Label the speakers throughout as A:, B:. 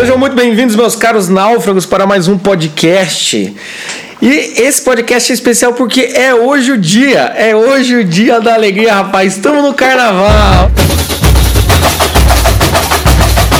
A: Sejam muito bem-vindos, meus caros náufragos, para mais um podcast. E esse podcast é especial porque é hoje o dia, é hoje o dia da alegria, rapaz. Estamos no carnaval.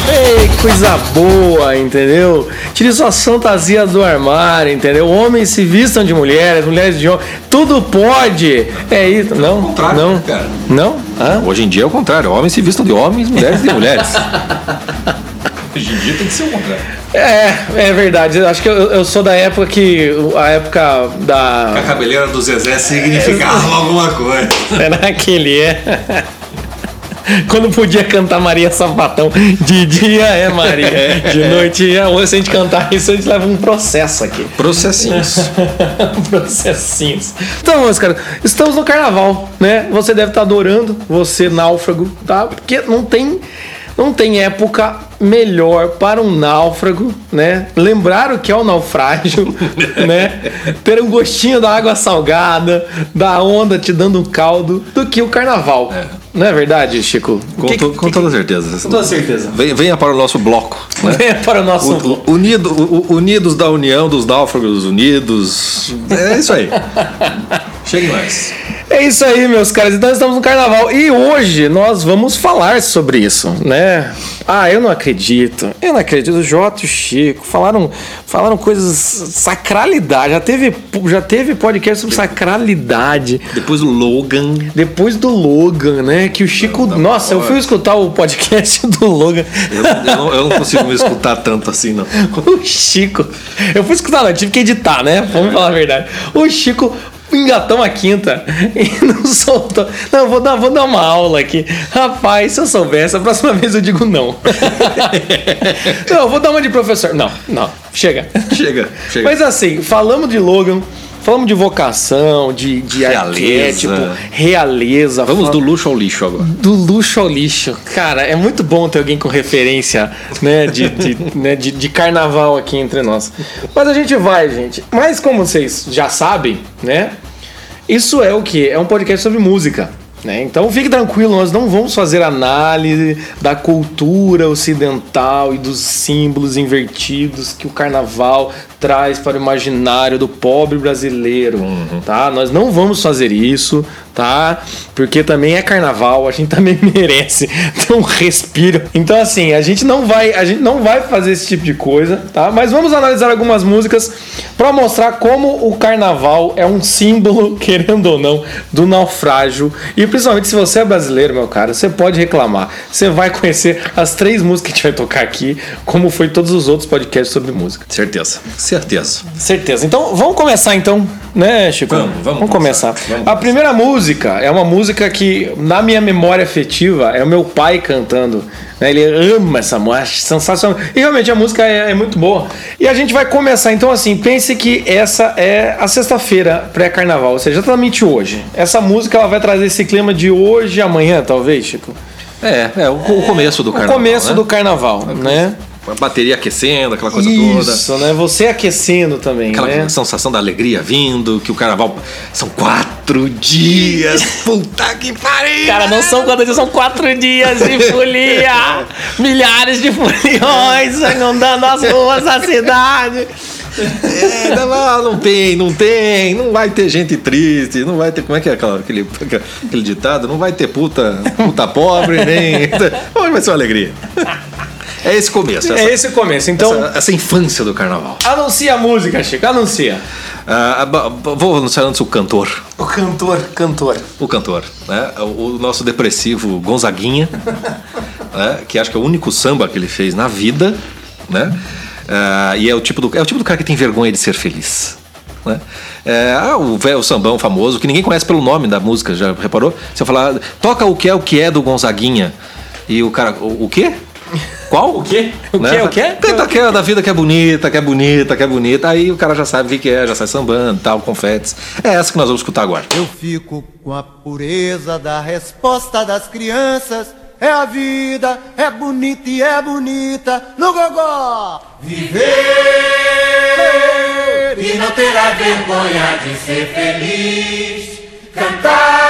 A: Ei, coisa boa, entendeu? Tire suas fantasias do armário, entendeu? Homens se vistam de mulheres, mulheres de homens, tudo pode. É isso, não?
B: contrário,
A: não?
B: cara?
A: Não? Hã?
B: Hoje em dia é o contrário. Homens se vistam de homens, mulheres de mulheres. Hoje em dia tem que ser o contrário.
A: É, é verdade. Eu Acho que eu, eu sou da época que a época da
B: A cabeleira do Zezé significava alguma coisa.
A: Será que ele é? Quando podia cantar Maria Sapatão de dia é Maria, de noite é. Hoje, se a gente cantar isso, a gente leva um processo aqui.
B: Processinhos.
A: Processinhos. Então, meus caras, estamos no carnaval, né? Você deve estar adorando, você náufrago, tá? Porque não tem, não tem época melhor para um náufrago, né? Lembrar o que é o naufrágio, né? Ter um gostinho da água salgada, da onda te dando um caldo, do que o carnaval. Não é verdade, Chico?
B: Com,
A: Que-
B: to- com
A: que-
B: toda certeza.
A: Com toda certeza.
B: Venha, venha para o nosso bloco. Né?
A: Venha para o nosso
B: O- o- unido, unidos da União dos Náufragos Unidos. É isso aí. Chegue mais.
A: É isso aí, meus caras. Então estamos no carnaval e hoje nós vamos falar sobre isso, né? Ah, eu não acredito. Eu não acredito. O Jota e o Chico falaram, falaram coisas sacralidade. Já teve, já teve podcast sobre sacralidade.
B: Depois o Logan.
A: Depois do Logan, né? Que o Chico.
B: Não, não
A: Nossa, eu fui escutar o podcast do Logan.
B: Eu, eu não, eu não consigo me escutar tanto assim, não.
A: O Chico. Eu fui escutar, não, tive que editar, né? Vamos falar a verdade. O Chico engatou a quinta e não soltou. Não, vou dar, vou dar uma aula aqui. Rapaz, se eu soubesse, a próxima vez eu digo não. não, vou dar uma de professor. Não, não, chega.
B: Chega, chega.
A: Mas assim, falamos de Logan. Falamos de vocação, de, de
B: Realeza.
A: realeza.
B: Vamos
A: fal-
B: do luxo ao lixo agora.
A: do luxo ao lixo. Cara, é muito bom ter alguém com referência, né, de, de, né, de, de carnaval aqui entre nós. Mas a gente vai, gente. Mas como vocês já sabem, né, isso é o que? É um podcast sobre música. Né? Então fique tranquilo, nós não vamos fazer análise da cultura ocidental e dos símbolos invertidos que o carnaval traz para o imaginário do pobre brasileiro, tá? Nós não vamos fazer isso, tá? Porque também é carnaval, a gente também merece ter um respiro. Então assim, a gente não vai, a gente não vai fazer esse tipo de coisa, tá? Mas vamos analisar algumas músicas para mostrar como o carnaval é um símbolo, querendo ou não, do naufrágio. E principalmente se você é brasileiro, meu cara, você pode reclamar. Você vai conhecer as três músicas que a gente vai tocar aqui, como foi todos os outros podcasts sobre música.
B: Certeza. Certeza.
A: Certeza. Então, vamos começar então, né, Chico?
B: Vamos, vamos
A: começar.
B: começar. Vamos
A: a primeira música é uma música que, na minha memória afetiva, é o meu pai cantando. né? Ele ama essa música, sensacional. E realmente a música é, é muito boa. E a gente vai começar, então, assim, pense que essa é a sexta-feira pré-carnaval, ou seja, exatamente hoje. Essa música ela vai trazer esse clima de hoje e amanhã, talvez, Chico?
B: É, é o, o começo do
A: O
B: carnaval.
A: começo
B: né?
A: do carnaval, né?
B: A bateria aquecendo, aquela coisa
A: Isso, né? Você aquecendo também,
B: toda. Aquela
A: né?
B: sensação da alegria vindo, que o carnaval. São quatro dias. Puta que pariu!
A: Cara, não são quatro dias, são quatro dias de folia! Milhares de foliões inundando as ruas da cidade!
B: É, não, não, não tem, não tem, não vai ter gente triste, não vai ter. Como é que é aquela, aquele, aquele ditado? Não vai ter puta, puta pobre, nem. Hoje vai ser uma alegria. É esse começo, essa,
A: É esse o começo. Então,
B: essa, essa infância do carnaval.
A: anuncia a música, Chico, anuncia.
B: Ba- vou anunciar antes o cantor.
A: O cantor, cantor.
B: O cantor, né? O, o nosso depressivo Gonzaguinha, né? que acho que é o único samba que ele fez na vida, né? Ah, e é o, tipo do, é o tipo do cara que tem vergonha de ser feliz. Né? É, ah, o velho sambão famoso, que ninguém conhece pelo nome da música, já reparou? Se eu falar, toca o que é o que é do Gonzaguinha. E o cara, o, o quê? Qual?
A: O quê? O
B: Né?
A: quê? O quê?
B: Canta aquela da vida que é bonita, que é bonita, que é bonita. Aí o cara já sabe o que que é, já sai sambando, tal, confetes. É essa que nós vamos escutar agora.
C: Eu fico com a pureza da resposta das crianças. É a vida, é bonita e é bonita no gogó. Viver e não terá vergonha de ser feliz. Cantar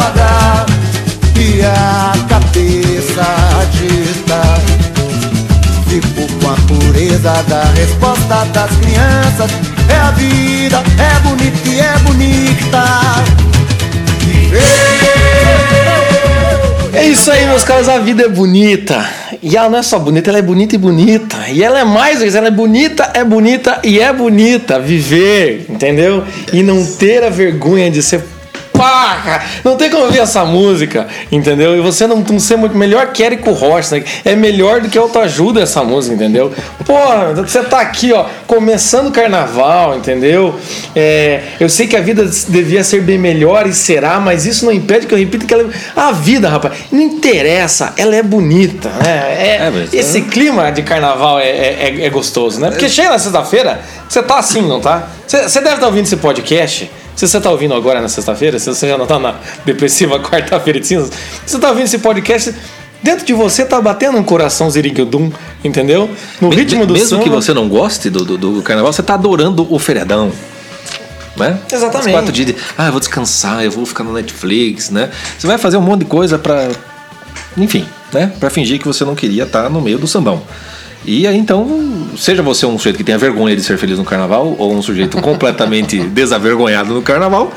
D: E a cabeça agita Fico com a pureza da resposta das crianças É a vida, é bonita e é bonita
A: É isso aí, meus caros. A vida é bonita. E ela não é só bonita, ela é bonita e bonita. E ela é mais ela é bonita, é bonita e é bonita. Viver, entendeu? E não ter a vergonha de ser. Pá, não tem como ouvir essa música, entendeu? E você não, não ser muito melhor que Érico Rocha, né? é melhor do que autoajuda essa música, entendeu? Porra, você tá aqui, ó, começando o carnaval, entendeu? É, eu sei que a vida devia ser bem melhor e será, mas isso não impede que eu repita que ela, a vida, rapaz, não interessa, ela é bonita, né? É,
B: É, mas-
A: esse clima de carnaval é, é, é- é gostoso, né? Porque chega na sexta-feira, você tá assim, não tá? Você você deve estar ouvindo esse podcast. Se você tá ouvindo agora na sexta-feira, se você já não tá na depressiva quarta-feira de cinzas, se você tá ouvindo esse podcast, dentro de você tá batendo um coração ziriguidum, entendeu? No
B: Me-
A: ritmo do
B: Mesmo
A: samba.
B: que você não goste do, do, do carnaval, você tá adorando o feriadão. Né?
A: Exatamente.
B: Os quatro dias de, ah, eu vou descansar, eu vou ficar no Netflix, né? Você vai fazer um monte de coisa pra. Enfim, né? Pra fingir que você não queria estar no meio do sambão. E aí então, seja você um sujeito que tenha vergonha de ser feliz no carnaval, ou um sujeito completamente desavergonhado no carnaval,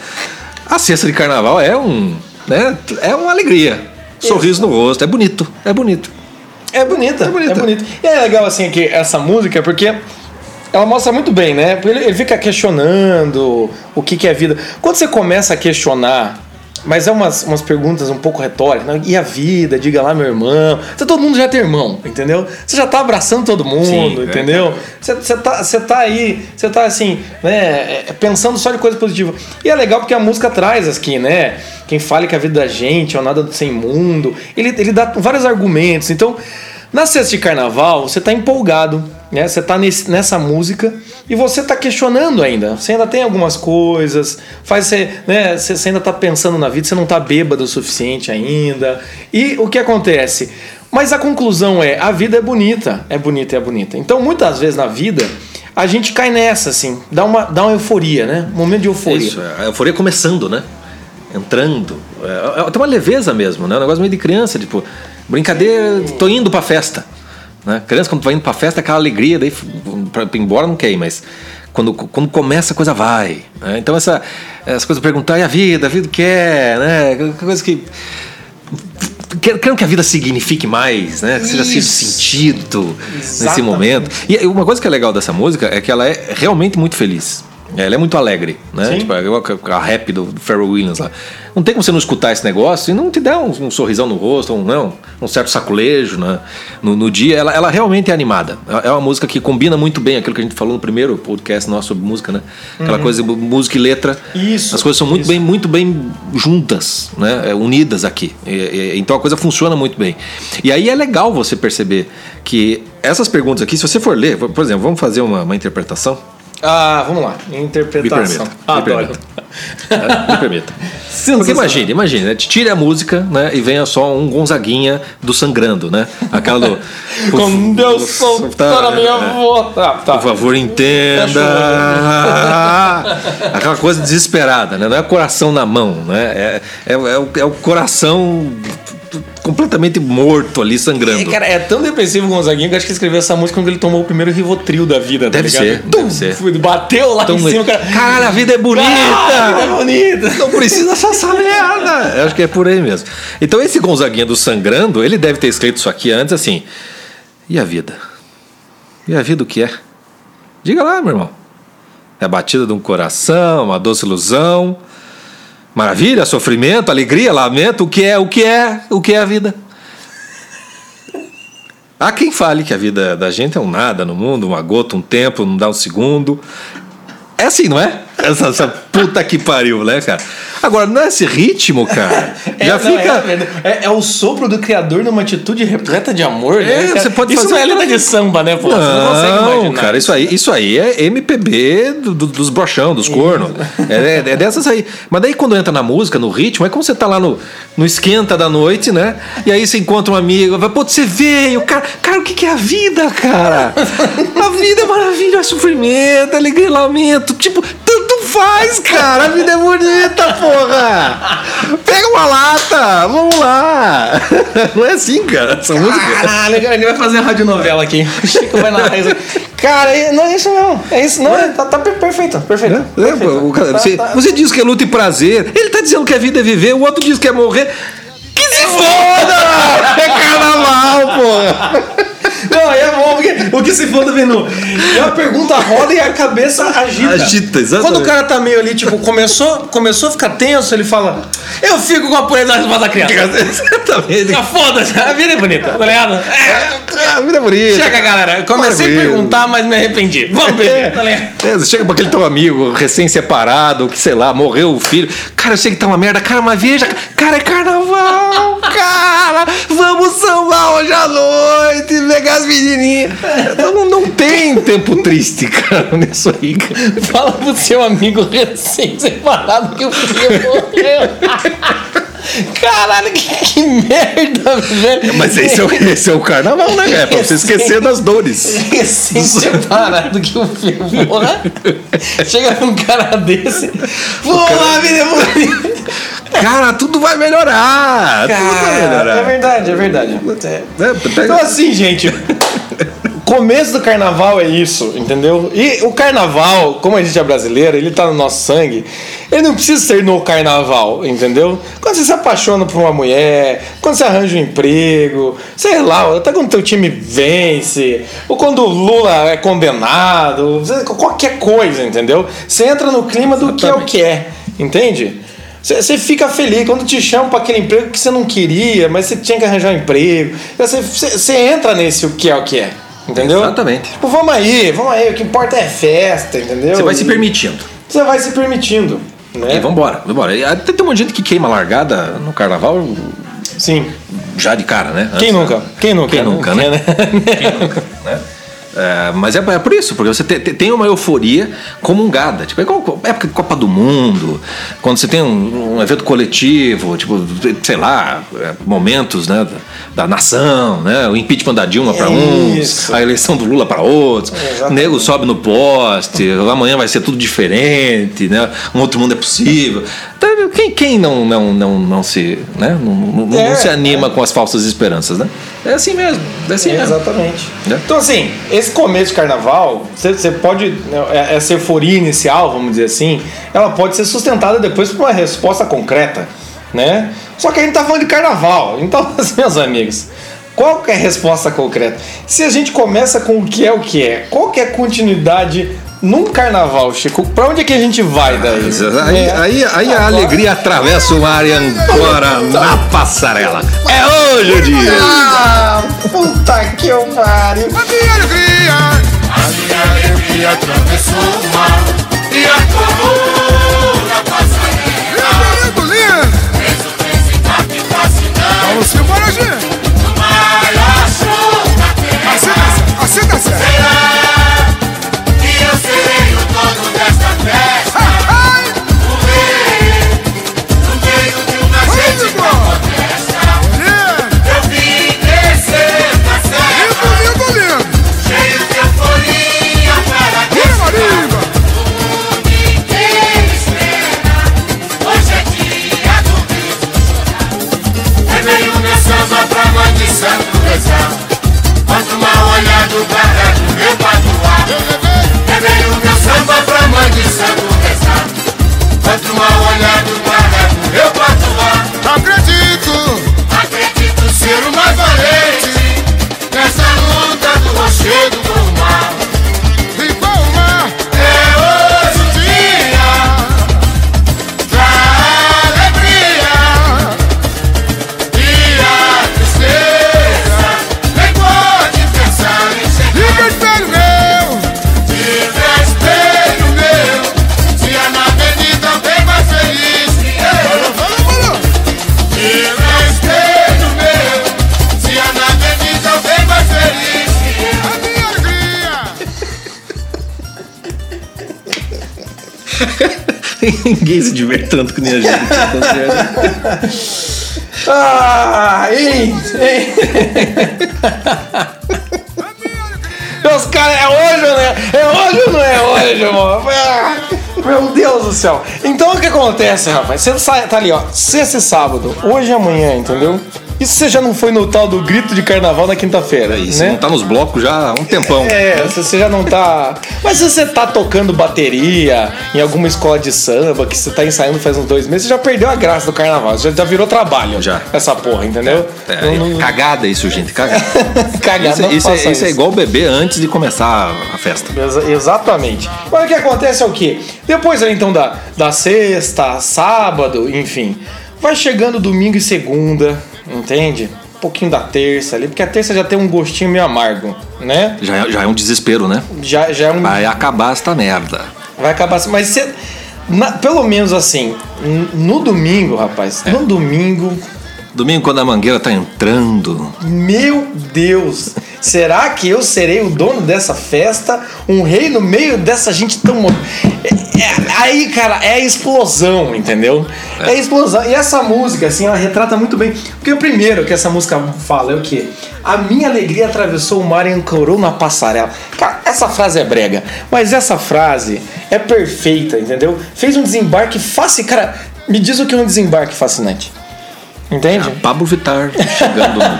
B: a cesta de carnaval é um. Né? É uma alegria. Sorriso no rosto, é bonito, é bonito.
A: É bonita, é
B: bonita.
A: bonita. E é legal assim que essa música, porque ela mostra muito bem, né? Ele, ele fica questionando o que, que é vida. Quando você começa a questionar, mas é umas, umas perguntas um pouco retóricas, né? e a vida? Diga lá, meu irmão. Você, todo mundo já tem irmão, entendeu? Você já tá abraçando todo mundo,
B: Sim, é,
A: entendeu? Você, você, tá, você tá aí, você tá assim, né? é, Pensando só de coisa positiva. E é legal porque a música traz aqui, né? Quem fale que a vida da gente é nada sem mundo. Ele, ele dá vários argumentos. Então, na sexta de carnaval, você tá empolgado, né? Você tá nesse, nessa música e você tá questionando ainda. Você ainda tem algumas coisas, faz você, né? Você, você ainda tá pensando na vida, você não tá bêbado o suficiente ainda. E o que acontece? Mas a conclusão é: a vida é bonita, é bonita, é bonita. Então, muitas vezes na vida, a gente cai nessa, assim, dá uma, dá uma euforia, né? Um momento de euforia.
B: Isso, é, a euforia começando, né? Entrando. É, é, tem uma leveza mesmo, né? Um negócio meio de criança, tipo, brincadeira, tô indo pra festa. Né? Criança, quando vai indo pra festa, é aquela alegria, daí pra, pra ir embora não quer ir, mas quando, quando começa a coisa vai. né? Então essa, essa coisa de perguntar, e a vida, a vida que é, né? Coisa que quero que a vida signifique mais, né? Que seja
A: Isso.
B: sentido nesse
A: Exatamente.
B: momento. E uma coisa que é legal dessa música é que ela é realmente muito feliz. Ela é muito alegre, né?
A: Sim.
B: Tipo, a, a rap do Pharrell Williams lá. Não tem como você não escutar esse negócio e não te dar um, um sorrisão no rosto, um, não, um certo saculejo né? no, no dia. Ela, ela realmente é animada. É uma música que combina muito bem aquilo que a gente falou no primeiro podcast nosso sobre música, né? Aquela coisa de música e letra.
A: Uhum. Isso,
B: As coisas são muito
A: isso.
B: bem, muito bem juntas, né? É, unidas aqui. E- e- então a coisa funciona muito bem. E aí é legal você perceber que essas perguntas aqui, se você for ler, por exemplo, vamos fazer uma, uma interpretação.
A: Ah, vamos lá. Interpretação.
B: Me
A: Adoro.
B: permita. É, Me permita. Porque imagine, imagine, né? Tire a música, né? E venha só um Gonzaguinha do sangrando, né? Aquela do.
A: Quando eu soltar a minha
B: é.
A: avó. Tá, tá.
B: Por favor, entenda. Aquela coisa desesperada, né? Não é coração na mão, né? É, é, é o, é o coração completamente morto ali, sangrando.
A: É, cara, é tão depressivo o Gonzaguinho que acho que escreveu essa música quando ele tomou o primeiro Rivotril da vida. tá
B: Deve
A: ligado?
B: ser,
A: Tum,
B: deve ser.
A: Bateu lá em cima, cara.
B: Cara, a vida é bonita!
A: Ah, a vida é bonita!
B: Não precisa só essa merda. Eu acho que é por aí mesmo. Então esse Gonzaguinha do Sangrando, ele deve ter escrito isso aqui antes assim. E a vida? E a vida o que é? Diga lá, meu irmão. É a batida de um coração, uma doce ilusão. Maravilha, sofrimento, alegria, lamento, o que é, o que é, o que é a vida? Há quem fale que a vida da gente é um nada no mundo, uma gota, um tempo, não dá um segundo. É assim, não é? Essa, essa puta que pariu, né, cara? Agora, nesse ritmo, cara,
A: É,
B: já
A: não,
B: fica.
A: É, é- é o sopro do criador numa atitude repleta de amor, né?
B: É, você pode
A: isso
B: fazer
A: não é letra de samba, né, pô? você não consegue
B: Não,
A: imaginar.
B: cara, isso aí, isso aí é MPB do- do- dos brochão, dos cornos. É, é dessas aí. Mas daí quando entra na música, no ritmo, é como você tá lá no, no esquenta da noite, né? E aí você encontra um amigo, vai, pô, você veio, cara. Cara, o que, que é a vida, cara? A vida é maravilha, é sofrimento, é alegria, lamento. Tipo, tanto faz, cara. A vida é bonita, porra. Pega uma lata, vamos lá. Não é assim, cara, essa música.
A: Caralho, cara, ele vai fazer a radionovela aqui. O Chico vai narrar isso. Cara, é- não é isso mesmo. É isso, não. é- Tá, tá per- perfeito, perfeito.
B: É,
A: perfeito.
B: pô, o cara-
A: Tá-
B: você,
A: tá-
B: você diz que é luta e prazer, ele tá dizendo que a vida é viver, o outro diz que é morrer. Que se foda! É carnaval, porra!
A: Não, aí é bom, porque o que se foda, Venu? É uma pergunta roda e a cabeça agita.
B: Agita, exatamente.
A: Quando o cara tá meio ali, tipo, começou, começou a ficar tenso, ele fala: Eu fico com a pureza das da criança.
B: Exatamente.
A: Ah, Foda-se, a vida é bonita, tá ligado? É,
B: A vida é bonita.
A: chega, galera. Comecei a
B: Maravilha.
A: perguntar, mas me arrependi. Vamos beber, tá ligado?
B: É, chega pra aquele teu amigo recém-separado, que sei lá, morreu o filho. Cara, eu sei que tá uma merda. Cara, mas veja, cara, é carnaval, cara. Vamos sambar hoje à noite, pegar as menininhas. Não, não tem tempo triste, cara, nisso aí.
A: Fala pro seu amigo recém-separado que o filho morreu. Caralho, que, que merda, velho.
B: Mas esse é, o, esse é o carnaval, né, cara? É pra você esquecer das dores.
A: Recém-separado que o filho porra. Chega um cara desse. Porra, a vida é bonita.
B: Cara, tudo vai melhorar. tudo vai
A: Cara, é
B: melhorar.
A: verdade, é verdade.
B: É, pega-
A: Então assim, gente, começo do carnaval é isso, entendeu? E o carnaval, como a gente é brasileiro, ele tá no nosso sangue, ele não precisa ser no carnaval, entendeu? Quando você se apaixona por uma mulher, quando você arranja um emprego, sei lá, até quando teu time vence, ou quando o Lula é condenado, qualquer coisa, entendeu? Você entra no clima do que é o que é, entende? Você- fica feliz quando te chamam para aquele emprego que você não queria, mas você tinha que arranjar um emprego. Você entra nesse o que é o que é. Entendeu?
B: Exatamente.
A: Tipo, vamos aí, vamos aí, o que importa é festa, entendeu?
B: Você vai se
A: E
B: permitindo.
A: Você vai se permitindo. Né?
B: E vambora, vambora. Até tem um monte de gente que queima largada no carnaval
A: Sim.
B: já de cara, né?
A: Quem
B: Antes,
A: nunca? Quem nunca?
B: Quem nunca, né? né? É, mas é, é por isso, porque você te- te- tem uma euforia comungada. Tipo, é igual época de Copa do Mundo, quando você tem um, um evento coletivo, tipo, sei lá, é, momentos né, da, da nação, né? O impeachment da Dilma para uns, a eleição do Lula para outros, o
A: Exatamente.
B: nego sobe no poste, amanhã vai ser tudo diferente, né? Um outro mundo é possível. Então, quem, quem não, não, não, não se, né? não, não- não
A: É,
B: se anima com as falsas esperanças, né? É assim mesmo, é assim
A: É,
B: mesmo.
A: exatamente.
B: Né?
A: Então, assim, esse começo de carnaval, você, você pode. né, Essa euforia inicial, vamos dizer assim, ela pode ser sustentada depois por uma resposta concreta. né? Só que a gente tá falando de carnaval. Então, assim, meus amigos, qual que é a resposta concreta? Se a gente começa com o que é o que é, qual que é a continuidade num carnaval, Chico? Pra onde é que a gente vai daí?
B: Aí,
A: É.
B: aí, aí a alegria atravessa o mar e ancora na passarela. É hoje o dia!
A: Ah, puta que eu pariu.
C: A minha alegria,
D: A minha alegria atravessou o mar E acabou na passarela
C: meu lindo. Vamos embora, gente.
D: Ninguém se
B: diverte tanto que nem a gente. tá?
A: Ah, hein, hein. Meus caras, é hoje ou não é? É hoje ou não é hoje, mano? Ah, Meu Deus do céu. Então o que acontece, rapaz? Você tá ali, ó, sexta e sábado, hoje e amanhã, entendeu? Isso você já não foi no tal do grito de carnaval na quinta-feira,
B: Isso
A: né?
B: não tá nos blocos já há um tempão.
A: É, se você já não tá. Mas se você tá tocando bateria em alguma escola de samba que você tá ensaiando faz uns dois meses, você já perdeu a graça do carnaval. Já, já virou trabalho.
B: Já.
A: Essa porra, entendeu?
B: É,
A: Não- não-
B: Cagada isso, gente. Cagada.
A: Cagada,
B: Isso,
A: não
B: isso, é,
A: faça
B: isso é igual beber antes de começar a festa.
A: Exa- exatamente. Mas o que acontece é o quê? Depois então da, da sexta, sábado, enfim, vai chegando domingo e segunda, entende? Um pouquinho da terça ali, porque a terça já tem um gostinho meio amargo, né?
B: Já, é- já é um desespero, né?
A: Já, já é um.
B: Vai acabar esta merda.
A: Vai acabar. Mas você. na- pelo menos assim, no domingo, rapaz,
B: É.
A: no domingo,
B: Domingo, quando a mangueira tá entrando.
A: meu Deus, será que eu serei o dono dessa festa? Um rei no meio dessa gente tão. É- é- aí, cara, é a explosão, entendeu? É. a explosão. E essa música, assim, ela retrata muito bem. Porque o primeiro que essa música fala é o quê? A minha alegria atravessou o mar e ancorou na passarela. Cara, essa frase é brega, mas essa frase é perfeita, entendeu? Fez um desembarque fácil. Cara, me diz o que é um desembarque fascinante. Entende?
B: Pablo Vittar chegando no.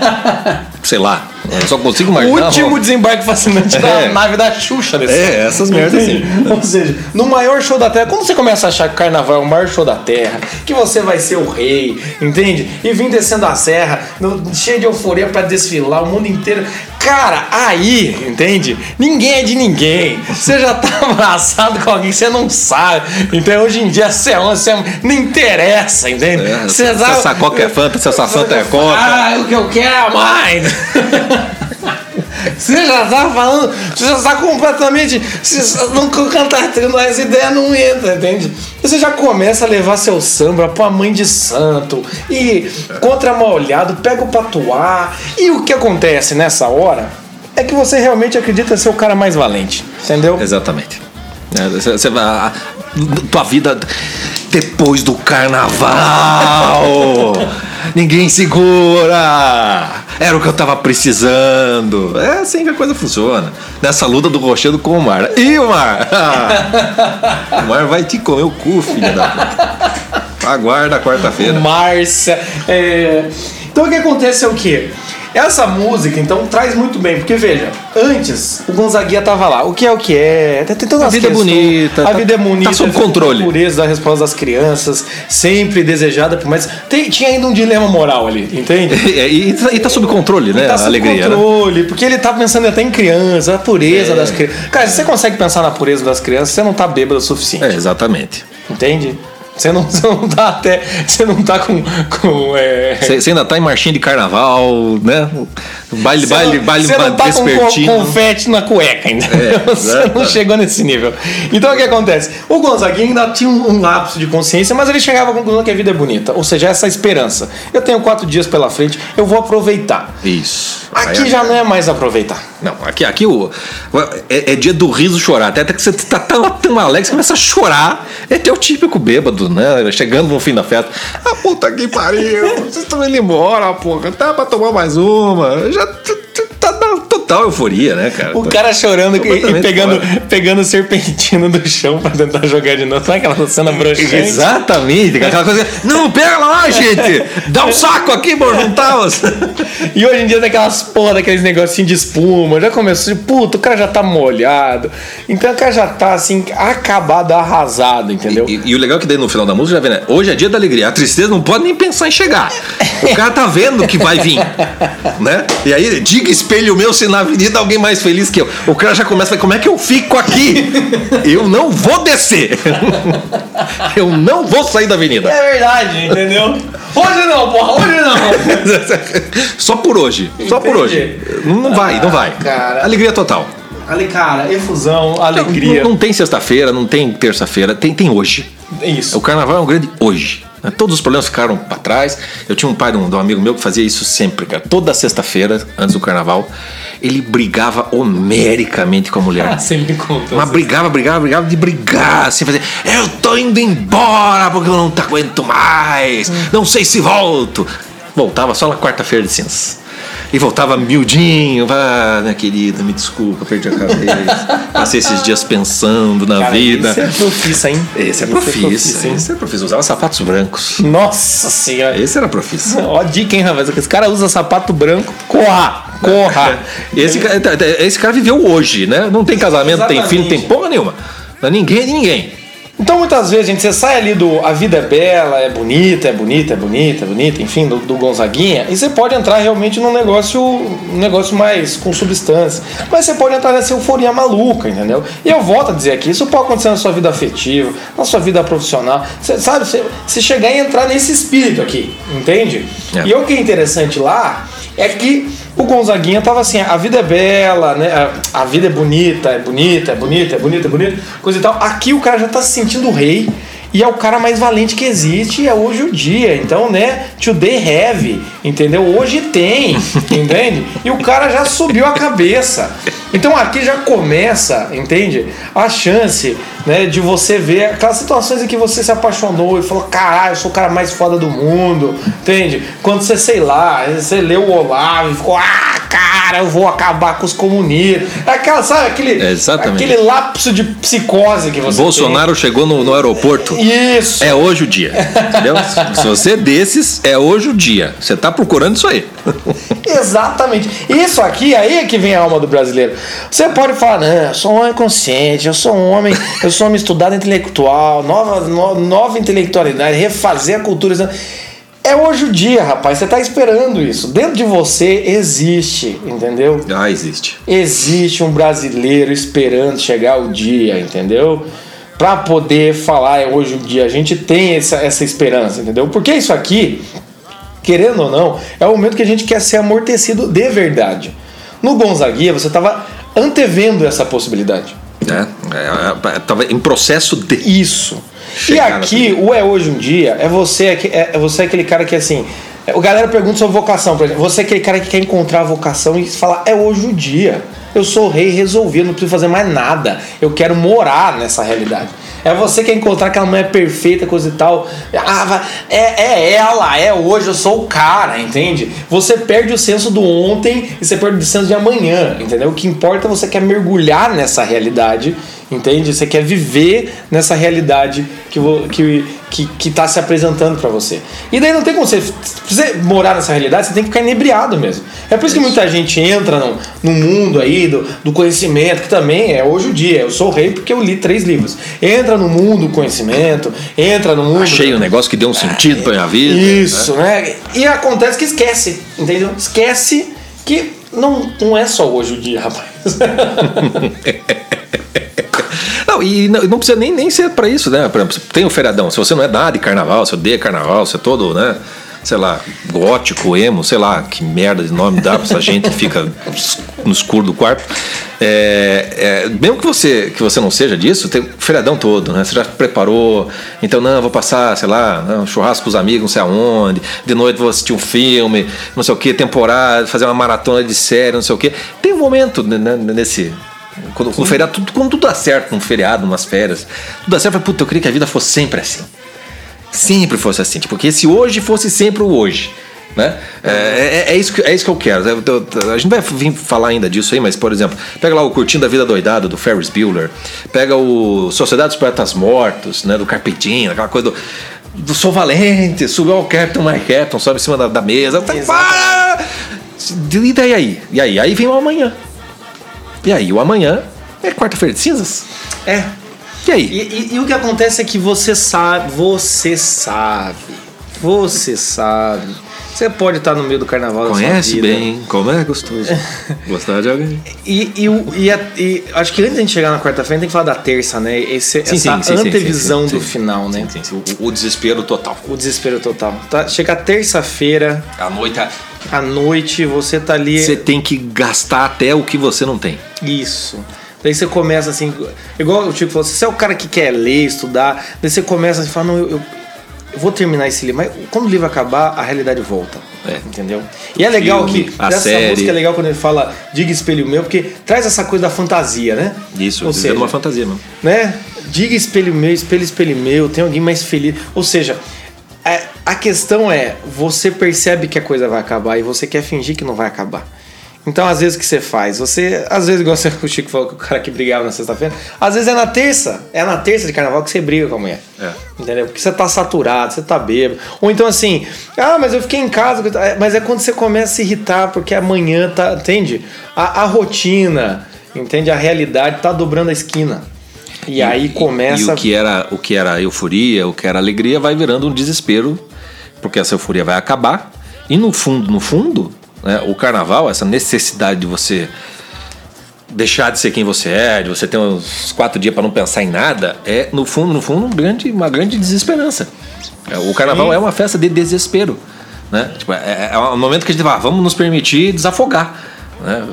B: Sei lá. Eu Só consigo
A: O
B: imaginar.
A: último desembarque fascinante da
B: É.
A: nave da Xuxa desse
B: É, essas merdas assim.
A: Ou seja, no maior show da Terra, quando você começa a achar que o carnaval é o maior show da Terra, que você vai ser o rei, entende? E vir descendo a serra, no- cheio de euforia pra desfilar o mundo inteiro. Cara, aí, entende? Ninguém é de ninguém. Você já tá abraçado com alguém que você não sabe. Então hoje em dia você é um, você é não interessa, entende?
B: É,
A: Você
B: se
A: já-
B: essa coca é Fanta, se essa Fanta é Coca.
A: Ah, o que eu quero é mais. Você já tá falando, você já tá completamente. Você não cantar tendo as ideias não entra, entende? Você já começa a levar seu samba pra mãe de santo e contra mal olhado, pega o patuá. E o que acontece nessa hora é que você realmente acredita ser o cara mais valente, entendeu?
B: Exatamente. É, Você, vai. a- tua vida depois do carnaval. Ninguém segura! Era o que eu tava precisando. É assim que a coisa funciona. Nessa luta do rochedo com o mar. E o mar? o mar vai te comer o cu, filho da puta. Aguarda quarta-feira.
A: Márcia. é. Então o que acontece é o quê? Essa música, então, traz muito bem, porque veja, antes o Gonzaguinha tava lá. O que é o que é? Tem todas
B: A
A: as
B: vida é
A: questões.
B: bonita,
A: A
B: tá-
A: vida é bonita.
B: tá sob
A: tem
B: controle.
A: A pureza da resposta das crianças, sempre desejada por mais. Tem- tinha ainda um dilema moral ali, entende?
B: E, e, tá- e tá sob controle, né?
A: tá sob
B: alegria, né?
A: controle, porque ele tá pensando até em criança, a pureza
B: É.
A: das crianças. Cara, se você consegue pensar na pureza das crianças, você não tá bêbado o suficiente.
B: É, exatamente.
A: Entende? Você não, você não tá até. Você não tá com. é,
B: Você você ainda tá em marchinha de carnaval, né? Baile, baile, baile
A: você não tá com confete na cueca, entendeu?
B: É,
A: você não chegou nesse nível. Então o que acontece? O Gonzaguinha ainda tinha um, um lapso de consciência, mas ele chegava à conclusão que a vida é bonita. Ou seja, essa esperança. Eu tenho quatro dias pela frente, eu vou aproveitar.
B: Isso.
A: Aqui
B: Aí-
A: já não é mais aproveitar.
B: Não, aqui, aqui o, é, é dia do riso chorar. Até, até que você tá tão, tão alegre, você começa a chorar. É teu típico bêbado, né? Chegando no fim da festa. Ah, puta que pariu. Vocês estão indo embora, porra. Tá pra tomar mais uma. Já 这这、total euforia, né, cara?
A: O cara chorando e- e pegando,
B: fora.
A: pegando serpentina do chão pra tentar jogar de novo. Sabe aquela cena broxante?
B: Exatamente, aquela coisa. Não, pega lá, gente! Dá um saco aqui, bora juntar os.
A: E hoje em dia tem aquelas porra daqueles negocinhos de espuma. Já começou de puta, o cara já tá molhado. Então o cara já tá assim, acabado, arrasado, entendeu?
B: E, e o legal é que daí no final da música já vê, né? Hoje é dia da alegria. A tristeza não pode nem pensar em chegar. O cara tá vendo que vai vir. Né? E aí, diga espelho meu se na avenida alguém mais feliz que eu. O cara já começa a como é que eu fico aqui? Eu não vou descer. Eu não vou sair da avenida.
A: É verdade, entendeu? Hoje não, porra, hoje não.
B: Só por hoje. Só por hoje. Não não vai, não vai.
A: cara.
B: Alegria total.
A: Ali, cara, efusão,
B: Não,
A: alegria.
B: não tem sexta-feira, não tem terça-feira, tem, tem hoje.
A: Isso.
B: O carnaval é um grande hoje. Né? Todos os problemas ficaram pra trás. Eu tinha um pai de um, de um amigo meu que fazia isso sempre, cara. Toda sexta-feira, antes do carnaval, ele brigava homericamente com a mulher.
A: Ah, você me contou.
B: Mas brigava, brigava, brigava de brigar, assim, fazer, eu tô indo embora porque eu não te aguento mais, não sei se volto. Voltava só na quarta-feira de cinzas. E voltava miudinho, ah, minha querida, me desculpa, perdi a cabeça. Passei esses dias pensando na
A: Cara,
B: vida.
A: Esse é profissa, hein?
B: Esse é profissa,
A: hein?
B: esse é profissa. Usava sapatos brancos.
A: Nossa senhora.
B: Esse era profissa.
A: Ó, dica, hein, rapaz? Esse cara usa sapato branco, corra, corra.
B: Esse, cara- esse cara viveu hoje, né? Não tem casamento, tem filho, não tem
A: Exatamente.
B: porra nenhuma. É ninguém ninguém.
A: Então, muitas vezes, gente, você sai ali do A Vida é Bela, é bonita, é bonita, é bonita, é bonita, enfim, do, do Gonzaguinha, e você pode entrar realmente num negócio, um negócio mais com substância. Mas você pode entrar nessa euforia maluca, entendeu? E eu volto a dizer aqui, isso pode acontecer na sua vida afetiva, na sua vida profissional. Você sabe, você, você chegar e entrar nesse espírito aqui, entende?
B: É.
A: E o que é interessante lá é que o Gonzaguinha tava assim, a vida é bela, né? A, vida é bonita, é bonita, é bonita, é bonita, é bonita, coisa e tal. Aqui o cara já tá se sentindo rei e é o cara mais valente que existe e é hoje o dia. Então, né? Today have, entendeu? Hoje tem, entende? E o cara já subiu a cabeça. Então aqui já começa, entende? A chance, né, de você ver aquelas situações em que você se apaixonou e falou, caralho, eu sou o cara mais foda do mundo, entende? Quando você, sei lá, você leu o Olavo e ficou, ah, cara, eu vou acabar com os comunistas. Aquela, sabe, aquele,
B: É, exatamente.
A: aquele lapso de psicose que você
B: Bolsonaro chegou no, no aeroporto.
A: tem. Isso.
B: É hoje o dia. Entendeu? Se você é desses, é hoje o dia. Você tá procurando isso aí.
A: Exatamente. Isso aqui, aí é que vem a alma do brasileiro. Você pode falar, não, eu sou um homem consciente, eu sou um homem, eu sou um estudado intelectual, nova, no- nova intelectualidade, refazer a cultura. É hoje o dia, rapaz. Você tá esperando isso. Dentro de você existe, entendeu?
B: Ah, existe.
A: Existe um brasileiro esperando chegar o dia, entendeu? Pra poder falar é hoje o dia. A gente tem essa, essa esperança, entendeu? Porque isso aqui, querendo ou não, é o momento que a gente quer ser amortecido de verdade. No Gonzaguia, você tava antevendo essa possibilidade.
B: É, é, tava em processo de.
A: Isso.
B: Chegar
A: e aqui, o é hoje um dia, é você, aque- é é você aquele cara que assim. O galera pergunta sobre vocação, por exemplo. Você é aquele cara que quer encontrar a vocação e fala, é hoje o dia. Eu sou rei resolvido, não preciso fazer mais nada. Eu quero morar nessa realidade. É você que quer encontrar aquela mulher perfeita, coisa e tal. Ah, é, é ela, é hoje, eu sou o cara, entende? Você perde o senso do ontem e você perde o senso de amanhã, entendeu? O que importa é você quer mergulhar nessa realidade, entende? Você quer viver nessa realidade que, que, que, que tá se apresentando pra você. E daí não tem como você, você morar nessa realidade, você tem que ficar inebriado mesmo. É por isso que muita gente entra no, no mundo aí do, do conhecimento, que também é hoje o dia. Eu sou rei porque eu li três livros. Entra no mundo do conhecimento, entra no mundo.
B: Achei um negócio que deu um sentido pra minha vida.
A: Isso, né? E acontece que esquece, entendeu? Esquece que não, não é só hoje o dia, rapaz.
B: Não, e não, não precisa nem, nem ser pra isso, né? Por exemplo, tem o feriadão. Se você não é nada de carnaval, se odeia carnaval, você é todo, né? Sei lá, gótico, emo, sei lá, que merda de nome dá pra essa gente que fica no escuro do quarto. É, é, mesmo que você, que você não seja disso, tem o feriadão todo, né? Você já preparou, então não, vou passar, sei lá, né, um churrasco com os amigos, não sei aonde, de noite vou assistir um filme, não sei o que, temporada, fazer uma maratona de série, não sei o que. Tem um momento né, nesse, quando, quando, feriado, tudo, quando tudo dá certo, num feriado, umas férias, tudo dá certo, puta, eu queria que a vida fosse sempre assim. Sempre fosse assim. Tipo, que se hoje fosse sempre o hoje. Né? É, é, é isso que, é isso que eu quero. A gente vai vir falar ainda disso aí, mas, por exemplo, pega lá o Curtindo a Vida Doidado, do Ferris Bueller, pega o Sociedade dos Poetas Mortos, né, do Carpetinho, aquela coisa do, do Sou Valente, subiu ao Captain, My Captain, sobe em cima da, da mesa. Para! E daí aí? E aí? Aí vem o amanhã. E aí, o amanhã é quarta-feira de cinzas.
A: É.
B: E aí?
A: E, e- e o que acontece é que você sabe, você sabe, você sabe. Você pode estar no meio do carnaval
B: Conhece bem como é gostoso gostar de alguém.
A: E, e, e, a- e acho que antes de gente chegar na quarta-feira, tem que falar da terça, né? Esse,
B: Sim,
A: essa
B: sim,
A: antevisão
B: sim,
A: do final, né?
B: Sim, sim, sim. O, o desespero total.
A: O desespero total. Tá, chega terça-feira,
B: À noite,
A: à noite, você tá ali.
B: você tem que gastar até o que você não tem.
A: Isso. Daí você começa assim, igual o Chico falou, você é o cara que quer ler, estudar, daí você começa a falar, não, eu, eu, eu vou terminar esse livro, mas quando o livro acabar, a realidade volta.
B: É.
A: Entendeu? E é legal
B: Filme,
A: que essa
B: série.
A: música é legal quando ele fala Diga Espelho Meu, porque traz essa coisa da fantasia, né?
B: Isso,
A: Ou
B: vivendo
A: seja,
B: uma fantasia mesmo.
A: né? Diga espelho meu, espelho, espelho meu, tem alguém mais feliz. Ou seja, é, a questão é, você percebe que a coisa vai acabar e você quer fingir que não vai acabar. Então, às vezes, o que você faz? Você, às vezes, igual o Chico falou que o cara que brigava na sexta-feira, às vezes é na terça, é na terça de carnaval que você briga com a mulher.
B: É.
A: Entendeu? Porque você tá saturado, você tá bêbado. Ou então assim, ah, mas eu fiquei em casa. Mas é quando você começa a se irritar, porque amanhã tá. Entende? A, a rotina, entende? A realidade tá dobrando a esquina. E, aí começa.
B: E o que, era, o que era euforia, o que era alegria, vai virando um desespero, porque essa euforia vai acabar. E no fundo, no fundo, né, o carnaval, essa necessidade de você deixar de ser quem você é, de você ter uns quatro dias para não pensar em nada, é no fundo, no fundo, um grande, uma grande desesperança. É, O carnaval é uma festa de desespero. Né? Tipo, é, é um momento que a gente vai, vamos nos permitir desafogar. Né?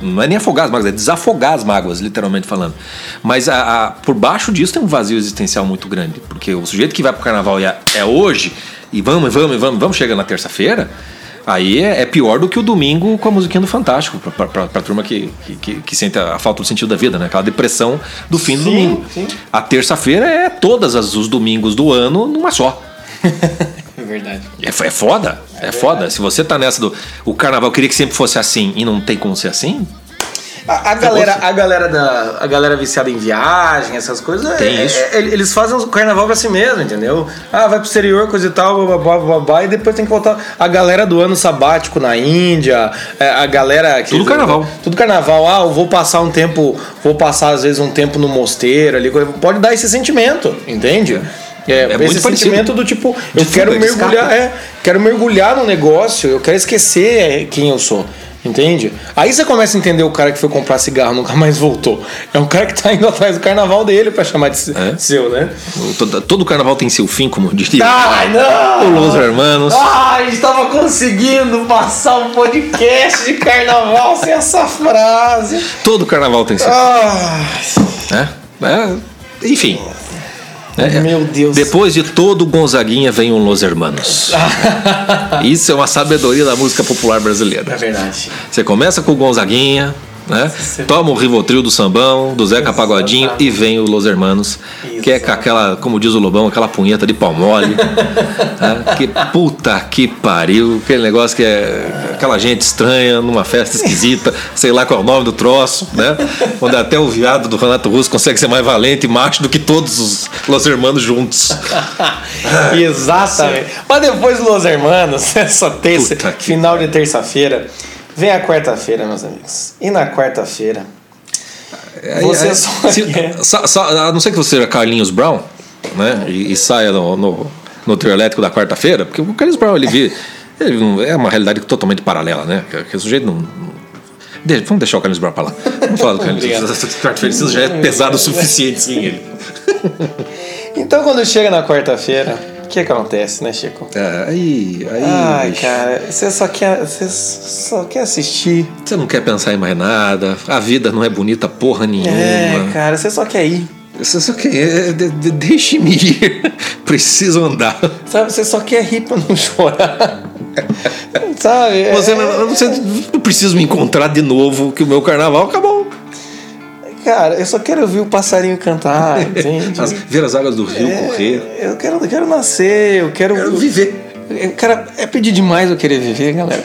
B: Não é nem afogar as mágoas, é desafogar as mágoas, literalmente falando. Mas a, a- por baixo disso tem um vazio existencial muito grande. Porque o sujeito que vai pro carnaval e é, é hoje, e vamos, vamos, vamos, vamos chegar na terça-feira, aí é, é pior do que o domingo com a musiquinha do Fantástico, pra, pra, pra, turma que, que, que, que sente a, a falta do sentido da vida, né? Aquela depressão do fim do
A: Sim,
B: domingo.
A: sim.
B: A terça-feira é todas as, os domingos do ano numa só.
A: É verdade.
B: É, é foda, é, foda. Se você tá nessa do. O carnaval eu queria que sempre fosse assim e não tem como ser assim,
A: A, a galera, a galera da. A galera viciada em viagem, essas coisas.
B: Tem
A: é-
B: isso.
A: é- eles fazem o carnaval pra si mesmo, entendeu? Ah, vai pro exterior, coisa e tal, babá, babá, e depois tem que voltar. A galera do ano sabático na Índia, é, a galera. que-
B: Tudo carnaval.
A: Tudo carnaval. Ah, eu vou passar um tempo. Vou passar, às vezes, um tempo no mosteiro ali. Pode dar esse sentimento, entende? É,
B: É muito
A: esse sentimento do tipo, eu quero mergulhar, é, quero mergulhar no negócio, eu quero esquecer quem eu sou. Entende? Aí você começa a entender o cara que foi comprar cigarro e nunca mais voltou. É um cara que tá indo atrás do carnaval dele pra chamar de
B: É.
A: seu, né?
B: todo, todo carnaval tem seu fim, como diria
A: Ai, não!
B: o Los Hermanos.
A: Ah, a gente tava conseguindo passar um podcast de carnaval sem essa frase.
B: Todo carnaval tem seu
A: Ah,
B: né? É, enfim. É, é.
A: Meu Deus.
B: Depois de todo Gonzaguinha vem um Los Hermanos. Isso é uma sabedoria da música popular
A: É
B: brasileira.
A: verdade.
B: Você começa com o Gonzaguinha, Né? Toma o Rivotril do Sambão, do Zeca Pagodinho e vem o Los Hermanos, que é com aquela, como diz o Lobão, aquela punheta de pau mole. né? Que puta que pariu, aquele negócio que é aquela gente estranha numa festa esquisita, sei lá qual é o nome do troço, né? Onde até o viado do Renato Russo consegue ser mais valente e macho do que todos os Los Hermanos juntos.
A: Exatamente. Mas depois Los Hermanos, essa terça, final de terça-feira, vem a quarta-feira, meus amigos. E na quarta-feira, você só
B: se- só- só- a não ser que você seja Carlinhos Brown, né? E, e saia no, no, no trio elétrico da quarta-feira, porque o Carlinhos Brown ele vive. ele não- é uma realidade totalmente paralela, né? Que, o sujeito não. Deixa- vamos deixar o Carlinhos Brown pra lá. Vamos falar do Carlinhos. Quarta-feira já é pesado o suficiente sem ele.
A: Então, quando chega na quarta-feira, que acontece, né, Chico?
B: É, aí, aí
A: Ai,
B: bicho,
A: cara, você só quer, você só quer assistir.
B: você não quer pensar em mais nada, a vida não é bonita porra nenhuma.
A: É, cara, você só quer ir.
B: Você só quer. é, de- de- Deixe-me ir. Preciso andar.
A: Sabe, você só quer rir pra não chorar. Sabe? é-
B: Você, não- você não precisa me encontrar de novo, que o meu carnaval acabou.
A: Cara, eu só quero ouvir o passarinho cantar, entende?
B: As, ver as águas do rio correr.
A: É, eu quero, eu quero nascer, eu quero.
B: Quero viver.
A: Eu, cara, é pedir demais eu querer viver, galera.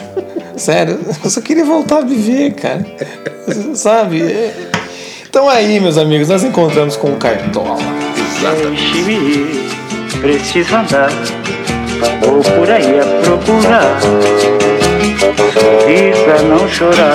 A: Sério, eu só queria voltar a viver, cara. Sabe? É. Então aí, meus amigos, nós encontramos com o Cartola.
E: Ir, preciso andar, vou por aí a procurar, sorrir pra não chorar.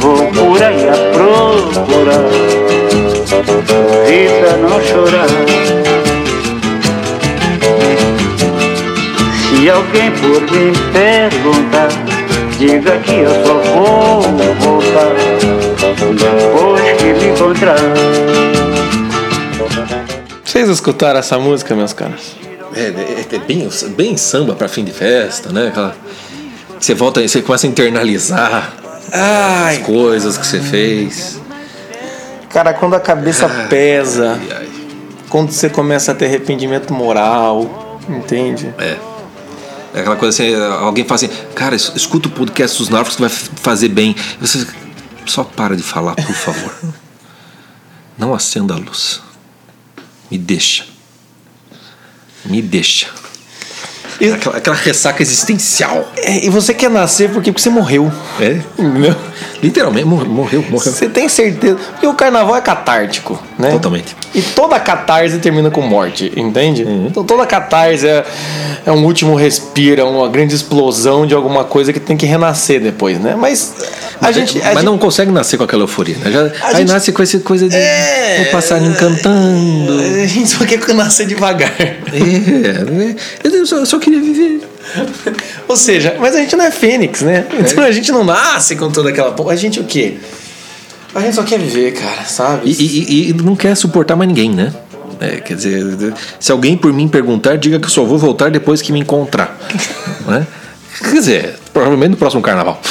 E: vou por aí a procurar, vida não chorar. Se alguém por mim perguntar, diga que eu só vou voltar depois que me encontrar.
A: Vocês escutaram essa música, meus caras?
B: É, é- é bem, bem samba pra fim de festa, né? Aquela, você volta, você começa a internalizar
A: Ai,
B: coisas que você fez.
A: cara, quando a cabeça pesa,
B: E aí,
A: quando você começa a ter arrependimento moral, entende?
B: é. É aquela coisa assim, alguém fala assim, cara, es- escuta o podcast dos Norfolks que vai fazer bem. Você só para de falar, por favor. Não acenda a luz. Me deixa. Me deixa. Aquela, aquela ressaca existencial.
A: É, e você quer nascer porque, porque você morreu.
B: É?
A: Entendeu?
B: Literalmente, mor- morreu, morreu.
A: Você tem certeza. Porque o carnaval é catártico, né?
B: Totalmente.
A: E toda catarse termina com morte, entende? Então toda catarse é, é um último respiro, é uma grande explosão de alguma coisa que tem que renascer depois, né? Mas a gente. a
B: Mas
A: gente-
B: não consegue nascer com aquela euforia, né? Já- aí
A: gente-
B: nasce com essa coisa de
A: É.
B: passarinho cantando.
A: A gente só quer nascer devagar.
B: É, né? eu só, eu só queria viver.
A: Ou seja, mas a gente não é fênix, né? Então a gente não nasce com toda aquela. A gente o quê? A gente só quer viver, cara, sabe?
B: E, e- e não quer suportar mais ninguém, né? É, quer dizer, se alguém por mim perguntar, diga que eu só vou voltar depois que me encontrar. né? Quer dizer, provavelmente no próximo carnaval.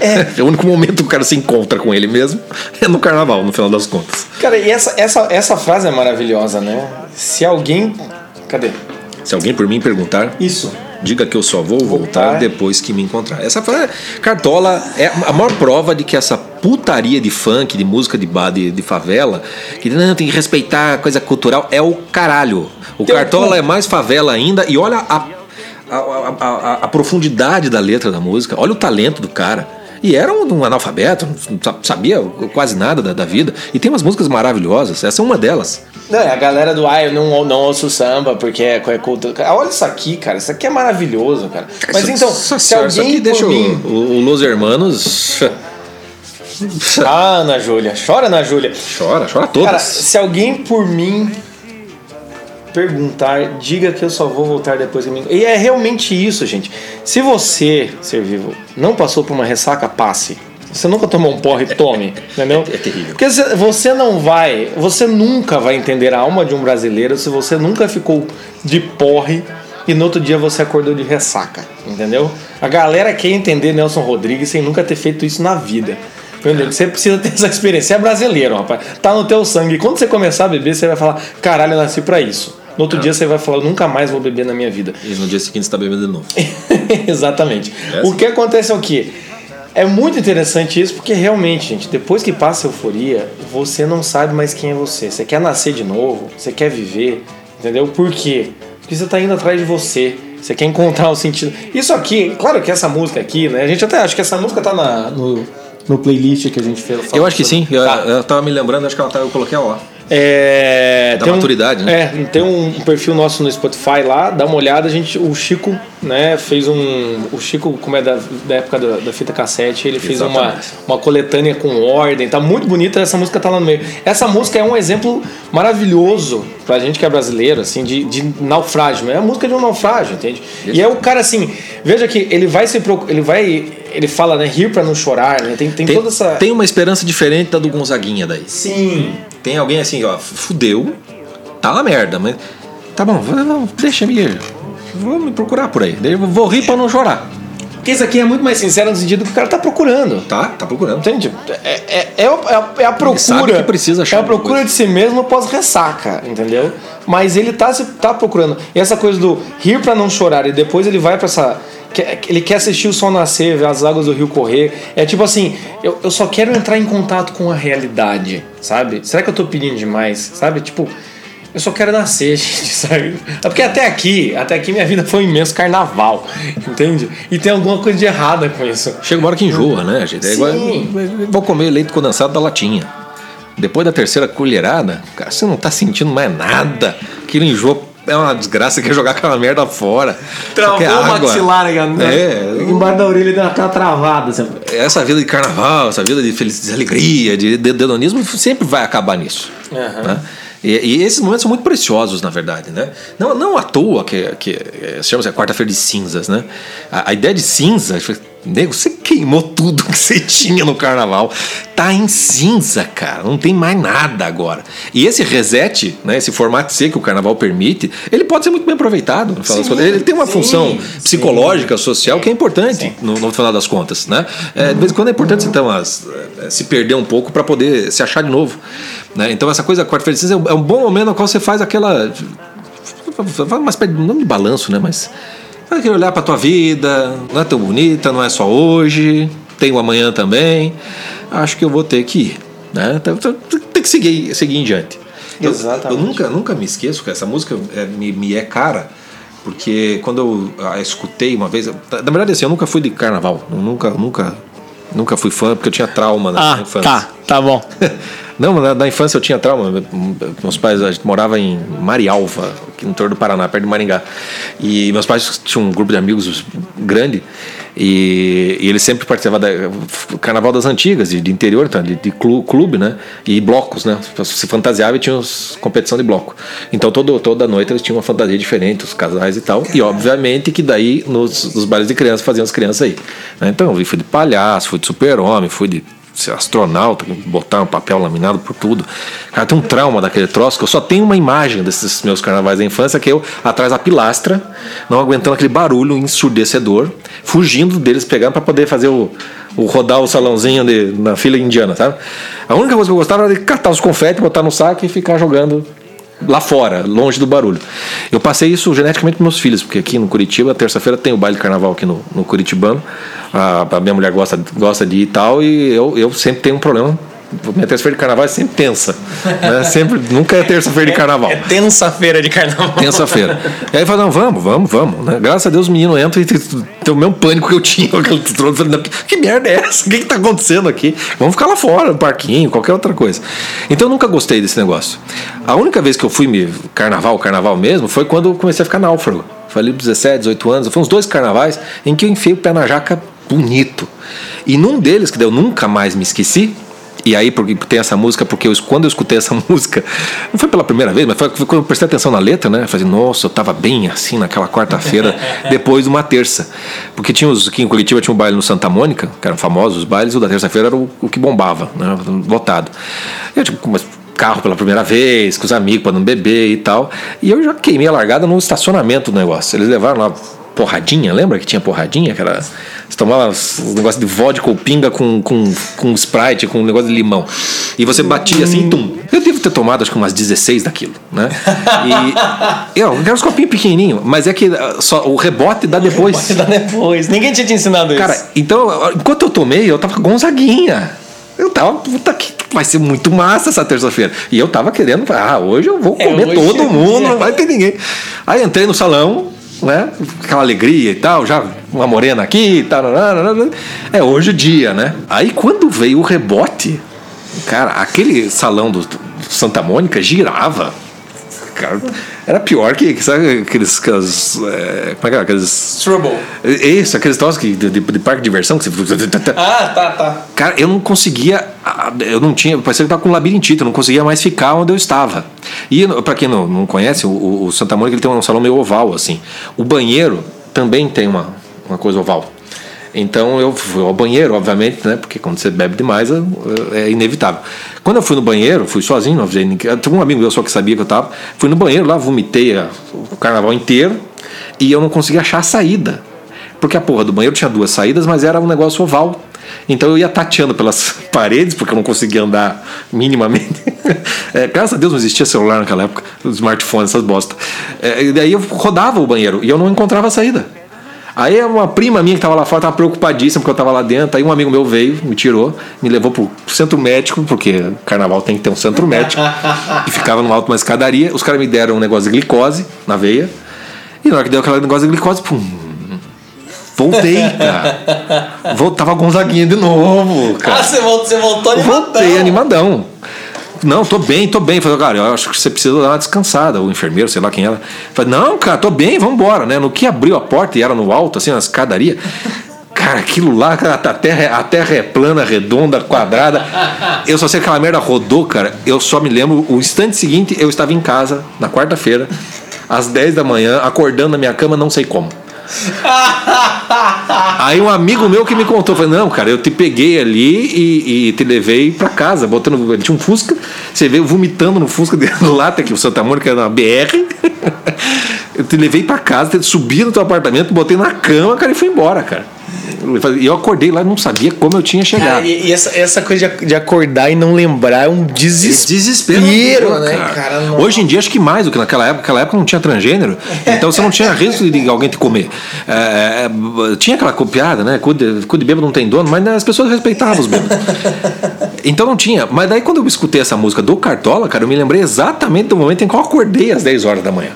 B: É. o único momento que o cara se encontra com ele mesmo é no carnaval, no final das contas.
A: Cara, e essa, essa, essa frase é maravilhosa, né? Se alguém. Cadê?
B: Se alguém por mim perguntar,
A: Isso.
B: Diga que eu só vou voltar,
A: Voltar.
B: depois que me encontrar. Essa frase, Cartola é a maior prova de que essa putaria de funk, de música de bar, de, de favela, que não tem que respeitar a coisa cultural, é o caralho. O Cartola é mais favela ainda e olha a, a, a- a- profundidade da letra da música, olha o talento do cara. E era um, um analfabeto, não sa- sabia quase nada da, da vida. E tem umas músicas maravilhosas, essa é uma delas.
A: Não, é a galera do ah, eu não, não ouço samba porque é, é cultura. Olha isso aqui, cara. Isso aqui é maravilhoso, cara. Mas
B: Isso-
A: então,
B: isso-
A: se
B: isso aqui
A: alguém
B: deixa
A: por
B: o,
A: mim.
B: o, o Los Hermanos.
A: Ah, Ana Júlia. Chora, Ana Júlia.
B: Chora, chora todas.
A: Cara, se alguém por mim perguntar, diga que eu só vou voltar depois que me. E é realmente isso, gente. Se você, ser vivo, não passou por uma ressaca, passe. Você nunca tomou um porre, tome, entendeu?
B: É terrível.
A: Porque você- não vai, você nunca vai entender a alma de um brasileiro se você nunca ficou de porre e no outro dia você acordou de ressaca, entendeu? A galera quer entender Nelson Rodrigues sem nunca ter feito isso na vida. Entendeu? Você precisa ter essa experiência. Você é brasileiro, rapaz. Tá no teu sangue. Quando você começar a beber, você vai falar: caralho, eu nasci pra isso. No outro dia você vai falar: nunca mais vou beber na minha vida.
B: E no dia seguinte você tá bebendo de novo.
A: Exatamente.
B: É
A: O
B: assim.
A: que acontece é o quê? É muito interessante isso porque realmente, gente, depois que passa a euforia, você não sabe mais quem é você. Você quer nascer de novo, você quer viver, entendeu? Por quê? Porque você tá indo atrás de você. Você quer encontrar o sentido. Isso aqui, claro que essa música aqui, né? A gente até acha que essa música tá na, no, no playlist que a gente fez.
B: Eu acho que sim. Eu,
A: Tá.
B: eu tava me lembrando, acho que ela tá, eu coloquei ela lá.
A: É,
B: Da
A: tem um-
B: maturidade, né?
A: É, tem um perfil nosso no Spotify lá, dá uma olhada, a gente, o Chico, né, fez um, o Chico, como é da, da época da, da fita cassete, ele fez uma,
B: Exatamente.
A: uma coletânea com ordem, tá muito bonita, essa música tá lá no meio. Essa música é um exemplo maravilhoso pra gente que é brasileiro, assim, de, de naufrágio, é a música de um naufrágio, entende? E é o cara assim, veja que ele vai se ele vai, ele fala, né, rir pra não chorar, né, tem, tem,
B: Tem,
A: toda essa...
B: tem uma esperança diferente da do Gonzaguinha daí.
A: Sim,
B: Tem alguém assim, ó, fudeu, tá uma merda, mas. Tá bom, vou- vou- deixa me ir. Vou me procurar por aí. Vou rir pra não chorar.
A: porque isso aqui é muito mais sincero no sentido que o cara tá procurando.
B: Tá? Tá procurando.
A: Entende? É, é, é, a- é a procura.
B: sabe que precisa achar
A: É a procura
B: coisa.
A: de si mesmo pós-ressaca, entendeu? Mas ele tá, se- tá procurando. E essa coisa do rir pra não chorar e depois ele vai pra essa. Ele quer assistir o sol nascer, ver as águas do rio correr. É tipo assim, eu, eu só quero entrar em contato com a realidade, sabe? Será que eu tô pedindo demais? Sabe? Tipo, eu só quero nascer, gente, sabe? É porque até aqui, até aqui minha vida foi um imenso carnaval, entende? E tem alguma coisa de errada com isso.
B: Chega uma hora que enjoa, né, gente? É
A: Sim.
B: igual, vou comer leite condensado da latinha. Depois da terceira colherada, cara, você não tá sentindo mais nada. Aquilo enjoa. É uma desgraça, quer jogar aquela merda fora.
A: Travou o maxilar, né?
B: É,
A: Embaixo da orelha deu aquela travada. Assim.
B: essa vida de carnaval, essa vida de felicidade, de alegria, de de hedonismo, sempre vai acabar nisso.
A: Aham.
B: né? E, e esses momentos são muito preciosos, na verdade, né? Não, não à toa que, que eh, se chama a quarta-feira de cinzas, né? A, a ideia de cinza, nego, você queimou tudo que você tinha no carnaval. Tá em cinza, cara. Não tem mais nada agora. E esse reset, né? Esse formato C que o carnaval permite, ele pode ser muito bem aproveitado. no final das
A: Sim,
B: ele tem uma
A: sim,
B: função
A: sim.
B: psicológica, social, que é importante no, no final das contas, né? É, de vez em quando é importante então as- é, se perder um pouco para poder se achar de novo, né? Então essa coisa quarta-feira de cinza é um- é um bom momento no qual você faz aquela uma espécie de- não de balanço, né? Mas faz aquele olhar para tua vida, não é tão bonita, não é só hoje, tem o amanhã também. Acho que eu vou ter que ir, né? Então, então, Tem que seguir, seguir em diante. Eu-
A: Exatamente.
B: Eu, nunca, nunca me esqueço que essa música é, me, me é cara, porque quando eu a escutei uma vez, na verdade assim, eu nunca fui de carnaval, nunca, nunca, nunca fui fã porque eu tinha trauma na na infância.
A: tá bom.
B: Não, na, na infância eu tinha trauma. Meus pais, a gente morava em Marialva, aqui no interior do Paraná, perto de Maringá. E meus pais tinham um grupo de amigos grande e, e eles sempre participavam do Carnaval das Antigas, de, de interior, tá, de, de clu- clube, né? E blocos, né? Se fantasiava e tinha os- competição de bloco. Então todo, toda noite eles tinham uma fantasia diferente, os casais e tal. E obviamente que daí nos, nos bailes de criança faziam as crianças aí. né? Então eu fui de palhaço, fui de super-homem, fui de ser astronauta, botar um papel laminado por tudo. Cara, tem um trauma daquele troço que eu só tenho uma imagem desses meus carnavais da infância, que é eu atrás da pilastra, não aguentando aquele barulho ensurdecedor, fugindo deles, pegando para poder fazer o, o rodar o salãozinho de, na fila indiana, sabe? A única coisa que eu gostava era de catar os confetes, botar no saco e ficar jogando lá fora, longe do barulho. Eu passei isso geneticamente para meus filhos, porque aqui no Curitiba, terça-feira tem o baile de carnaval aqui no, no Curitibano. A, a minha mulher gosta, gosta de ir e tal, e eu, eu sempre tenho um problema. Minha terça-feira de carnaval é sempre tensa. né? Sempre, nunca é terça-feira de carnaval.
A: É tensa-feira de carnaval.
B: Terça-feira. E aí fala, não, vamos, vamos, vamos. Né? Graças a Deus o menino entra e tem, tem o mesmo pânico que eu tinha. Falei, que merda é essa? O que, que tá acontecendo aqui? Vamos ficar lá fora, no parquinho, qualquer outra coisa. Então eu nunca gostei desse negócio. A única vez que eu fui me carnaval, carnaval mesmo, foi quando eu comecei a ficar náufrago. Foi ali 17, 18 anos. Foi uns dois carnavais em que eu enfiei o pé na jaca bonito. E num deles, que eu nunca mais me esqueci, E aí, porque tem essa música, porque eu, quando eu escutei essa música, não foi pela primeira vez, mas foi quando eu prestei atenção na letra, né? Eu falei, nossa, eu tava bem assim naquela quarta-feira, depois de uma terça. Porque tinha os, aqui em Curitiba tinha um baile no Santa Mônica, que eram famosos os bailes, e o da terça-feira era o, o que bombava, né? Lotado. Eu, tipo, mas carro pela primeira vez, com os amigos para não beber e tal. E eu já queimei a largada no estacionamento do negócio. Eles levaram lá porradinha, lembra que tinha porradinha? Que era, você tomava um negócio de vodka ou pinga com, com, com Sprite, com um negócio de limão. E você batia assim, tum. Eu devo ter tomado acho que umas 16 daquilo, né? E eu, era uns copinhos pequenininhos, mas é que ah, só o rebote dá depois.
A: Pode dar depois. Ninguém tinha te ensinado
B: Cara,
A: isso.
B: então, enquanto eu tomei, eu tava Gonzaguinha. Eu tava, puta que vai ser muito massa essa terça-feira. E eu tava querendo, ah, hoje eu vou
A: É,
B: comer todo
A: é o
B: mundo, não vai ter ninguém. Aí entrei no salão, né? Aquela alegria e tal, já uma morena aqui e tal. É hoje o dia, né? Aí quando veio o rebote, cara, aquele salão do Santa Mônica girava. Cara, era pior que, que sabe, aqueles. aquelas, é, como é que é? Aqueles.
A: Trouble.
B: Isso, aqueles troços de, de, de parque de diversão que você.
A: Ah, tá, tá.
B: Cara, eu não conseguia. Eu não tinha. Parecia que eu tava com labirintite, eu não conseguia mais ficar onde eu estava. E pra quem não, não conhece, o, o- o Santa Mônica ele tem um salão meio oval, assim. O banheiro também tem uma, uma coisa oval. Então eu fui ao banheiro, obviamente, né? Porque quando você bebe demais é, inevitável. Quando eu fui no banheiro, fui sozinho, não avisei ninguém. Tinha um amigo meu só que sabia que eu tava. Fui no banheiro lá, vomitei o carnaval inteiro e eu não conseguia achar a saída. Porque a porra do banheiro tinha duas saídas, mas era um negócio oval. Então eu ia tateando pelas paredes, porque eu não conseguia andar minimamente. É, graças a Deus não existia celular naquela época, smartphone, essas bosta. É, e daí eu rodava o banheiro e eu não encontrava a saída. Aí uma prima minha que estava lá fora estava preocupadíssima porque eu estava lá dentro. Aí um amigo meu veio, me tirou, me levou pro centro médico, porque carnaval tem que ter um centro médico. e ficava no alto uma escadaria. Os caras me deram um negócio de glicose na veia. E na hora que deu aquele negócio de glicose, pum. Voltei, cara. Voltava Gonzaguinha de novo, cara.
A: Ah, você voltou, você voltou animadão.
B: Voltei animadão. Não, tô bem, tô bem. Falei, cara, eu acho que você precisa dar uma descansada. O enfermeiro, sei lá quem era. Falei, não, cara, tô bem, vambora, né? No que abriu a porta e era no alto, assim, na escadaria. Cara, aquilo lá, cara, a terra, a terra é plana, redonda, quadrada. Eu só sei que aquela merda rodou, cara. Eu só me lembro, o instante seguinte, eu estava em casa, na quarta-feira, às 10 da manhã, acordando na minha cama, não sei como. Aí um amigo meu que me contou, falou, não, cara, eu te peguei ali e, e te levei pra casa, botando. Tinha um Fusca, você veio vomitando no Fusca de lata, que o Santa Mônica era na BR. Eu te levei pra casa, te subi no teu apartamento, botei na cama, cara, e fui embora, cara. E eu acordei lá e não sabia como eu tinha chegado.
A: Cara, e, e essa, essa coisa de, de acordar e não lembrar é um desespero,
B: Desespero,
A: né,
B: cara.
A: cara? Não-
B: Hoje em dia, acho que mais do que naquela época. Naquela época não tinha transgênero, então você não tinha risco de alguém te comer. É, é, tinha aquela copiada, né? Cu de, cu de bêbado não tem dono, mas as pessoas respeitavam os bêbados. Então não tinha. Mas daí, quando eu escutei essa música do Cartola, cara, eu me lembrei exatamente do momento em que eu acordei às 10 horas da manhã.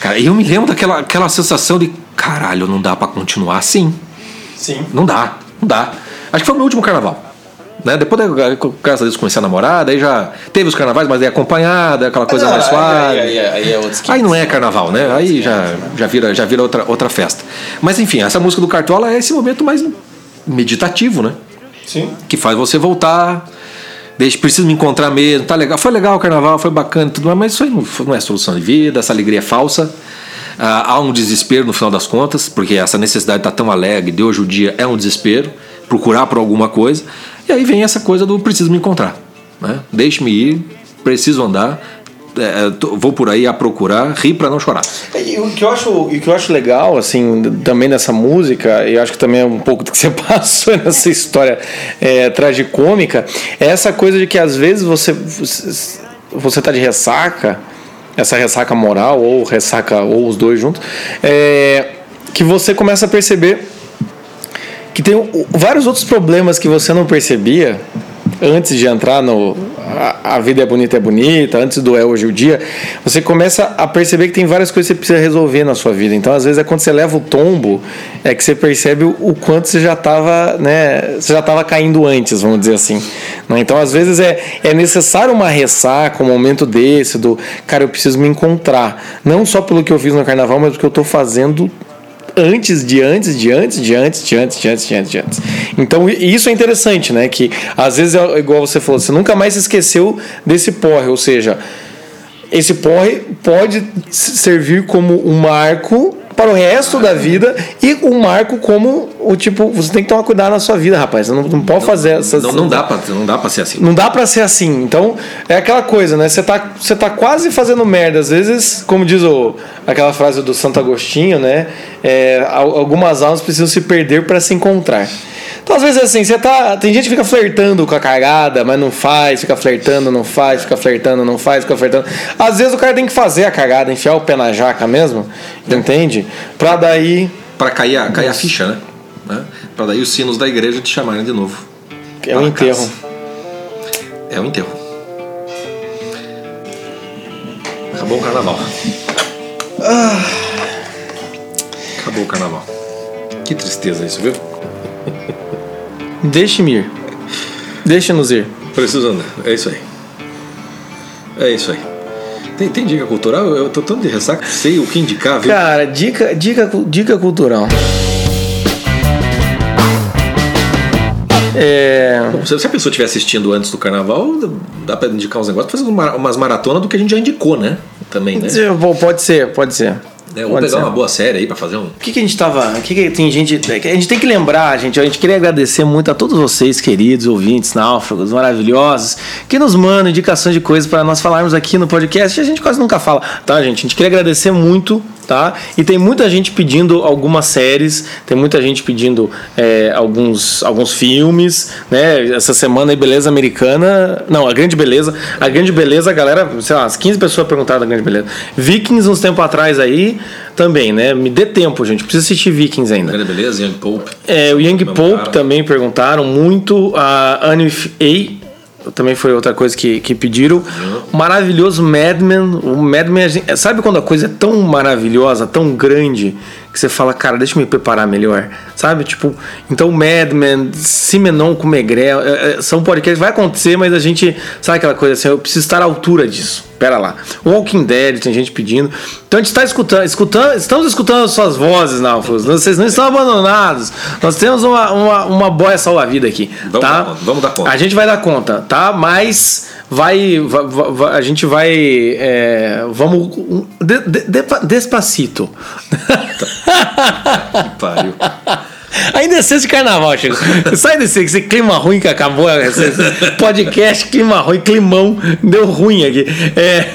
B: Cara, e eu me lembro daquela aquela sensação de caralho, não dá pra continuar assim.
A: Sim.
B: Não dá, não dá. Acho que foi o meu último carnaval. Né? Depois, da- graças a Deus, comecei a namorar, daí já teve os carnavais, mas daí acompanhada, aquela coisa mais suave.
A: Aí, aí, aí é.
B: Aí não é carnaval, né? Aí já, já vira, já vira outra, outra festa. Mas enfim, essa música do Cartola é esse momento mais meditativo, né?
A: Sim.
B: Que faz você voltar. Deixa, preciso me encontrar mesmo, tá legal. Foi legal o carnaval, foi bacana e tudo mais, mas isso aí não, não é solução de vida, essa alegria é falsa. Ah, há um desespero no final das contas, porque essa necessidade tá tão alegre, de hoje o dia é um desespero, procurar por alguma coisa. E aí vem essa coisa do preciso me encontrar. Né? Deixe-me ir, preciso andar, é, tô- vou por aí a procurar, rir para não chorar.
A: E o que eu acho, o que eu acho legal, assim, também nessa música, e acho que também é um pouco do que você passou nessa história é, tragicômica, é essa coisa de que às vezes você, você tá de ressaca, essa ressaca moral, ou ressaca, ou os dois juntos, é, que você começa a perceber que tem vários outros problemas que você não percebia antes de entrar no a, a vida é bonita é bonita, antes do é hoje o dia, você começa a perceber que tem várias coisas que você precisa resolver na sua vida. Então, às vezes é quando você leva o tombo é que você percebe o, quanto você já estava, né, você já estava caindo antes, vamos dizer assim. né? Então, às vezes é, é necessário uma ressaca, um momento desse do, cara, eu preciso me encontrar, não só pelo que eu fiz no carnaval, mas o que eu estou fazendo antes de antes de antes de antes de antes de antes de antes de antes. Então isso é interessante, né? Que às vezes é igual você falou, você nunca mais se esqueceu desse porre, ou seja, esse porre pode servir como um marco para o resto da vida e um marco como o tipo, você tem que tomar cuidado na sua vida, rapaz. Você não, não pode fazer essas
B: Não, não, dá pra, não dá pra ser assim.
A: não dá pra ser assim. Então, é aquela coisa, né? Você tá, você tá quase fazendo merda. Às vezes, como diz o, aquela frase do Santo Agostinho, né? É, al- algumas almas precisam se perder pra se encontrar. Então, às vezes, assim, você tá. Tem gente que fica flertando com a cagada, mas não faz, fica flertando, não faz, fica flertando, não faz, fica flertando. Às vezes o cara tem que fazer a cagada, enfiar o pé na jaca mesmo, entende? Pra daí.
B: Pra cair a, cair a ficha, né? né? Pra daí os sinos da igreja te chamarem de novo.
A: É um enterro.
B: casa. É o enterro. Acabou o carnaval. Acabou o carnaval. Que tristeza isso, viu?
A: Deixe-me ir. Deixe-nos ir.
B: Preciso andar. É isso aí. É isso aí. Tem, tem dica cultural? Eu tô tanto de ressaca, sei o que indicar, viu?
A: Cara, dica, dica, dica cultural. É.
B: Bom, se a pessoa estiver assistindo antes do carnaval, dá pra indicar uns negócios, fazer uma- umas maratonas do que a gente já indicou, né? Também, né?
A: Pode ser, pode ser.
B: É, ou
A: Pode
B: pegar
A: ser.
B: uma boa série aí pra fazer um.
A: O que, que a gente tava. O que, que tem gente. A gente tem que lembrar, gente. A gente queria agradecer muito a todos vocês, queridos ouvintes, náufragos, maravilhosos, que nos mandam indicações de coisas para nós falarmos aqui no podcast. E a gente quase nunca fala, tá, gente? A gente queria agradecer muito, tá? E tem muita gente pedindo algumas séries, tem muita gente pedindo é, alguns, alguns filmes, né? Essa semana aí, Beleza Americana. Não, a Grande Beleza. A Grande Beleza, a galera, sei lá, as 15 pessoas perguntaram da Grande Beleza. Vikings, uns tempos atrás aí, também, né? Me dê tempo, gente. Preciso assistir Vikings ainda.
B: Beleza, Young Pope.
A: É, o Young. Pope também perguntaram muito. A with A também foi outra coisa que, que pediram. O maravilhoso Madman. O Madman, sabe quando a coisa é tão maravilhosa, tão grande, que você fala, cara, deixa eu me preparar melhor. Sabe? Tipo, então Madman, Simenon com Megrel, é, são podcasts, vai acontecer, mas a gente, sabe aquela coisa assim, eu preciso estar à altura disso. Pera lá. Walking Dead, tem gente pedindo. Então a gente está escutando, escutando, estamos escutando as suas vozes, Náufragos. Vocês não estão abandonados. Nós temos uma, uma, uma boia salva-vida aqui.
B: Vamos
A: tá?
B: dar vamos dar conta.
A: A gente vai dar conta, tá? Mas vai. va- va- va- a gente vai. é, vamos. de- de- depa- despacito.
B: Que pariu.
A: Ainda é sexta de carnaval, Chico. Sai desse esse clima ruim que acabou. Esse podcast, clima ruim, climão. Deu ruim aqui. É,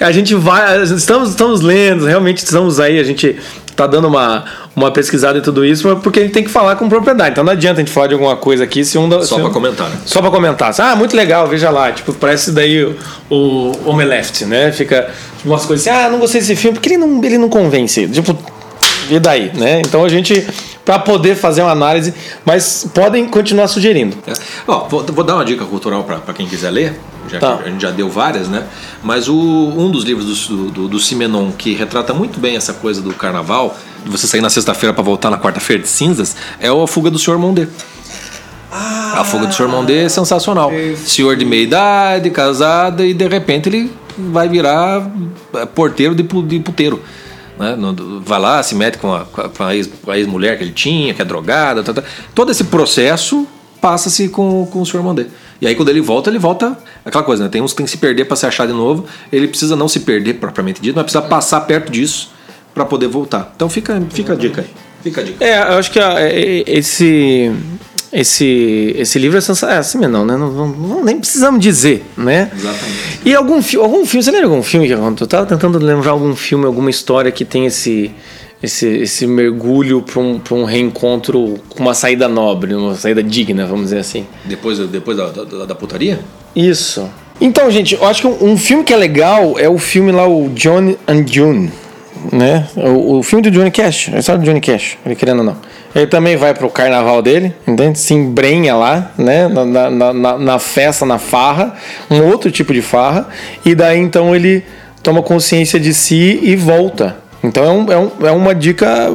A: a gente vai. Estamos, estamos lendo, realmente estamos aí. A gente tá dando uma, uma pesquisada em tudo isso, porque a gente tem que falar com propriedade. Então não adianta a gente falar de alguma coisa aqui se um. da-
B: Só pra
A: um-
B: comentar, né?
A: Só pra comentar. Ah, muito legal, veja lá. Tipo, parece daí o, o Omeleft, né? Fica tipo, umas coisas assim, ah, não gostei desse filme, porque ele não, ele não convence. Tipo, e daí, né? Então a gente, pra poder fazer uma análise, mas podem continuar sugerindo.
B: É. Vou, vou dar uma dica cultural pra quem quiser ler, já
A: Tá.
B: a gente já deu várias, né? Mas o, um dos livros do, do, do Simenon que retrata muito bem essa coisa do carnaval, de você sair na sexta-feira pra voltar na quarta-feira de cinzas, é o A Fuga do Senhor Mondê. a Fuga do Senhor Mondê é sensacional. Senhor de meia idade, casada, e de repente ele vai virar é, porteiro de, de puteiro. Né? No- Vai lá, se mete com a, com a- a ex- a ex-mulher que ele tinha, que é drogada. tá, tá. Todo esse processo passa-se com, com o Senhor Mondê. E aí quando ele volta, ele volta. Aquela coisa, né? Tem uns que tem que se perder para se achar de novo. Ele precisa não se perder propriamente dito, mas precisa passar perto disso para poder voltar. Então fica, fica a dica aí. Fica a dica.
A: É, eu acho que ó, é, é, esse. Esse, esse livro é sensacional. É assim mesmo, não, né? Não, não- nem precisamos dizer, né?
B: Exatamente.
A: E algum, fi- algum filme, você lembra algum filme que aconteceu? Eu tava tentando lembrar algum filme, alguma história que tem esse, esse, esse mergulho para um, pra um reencontro com uma saída nobre, uma saída digna, vamos dizer assim.
B: Depois, depois da, da, da putaria?
A: Isso. Então, gente, eu acho que um, um filme que é legal é o filme lá, o John and June, né? O, o filme do Johnny Cash, a história do Johnny Cash, ele querendo ou não. Ele também vai pro carnaval dele, entende? Se embrenha lá, né? Na, na, na- na, festa, na farra, um outro tipo de farra, e daí então ele toma consciência de si e volta. Então é, um, é, um, é uma dica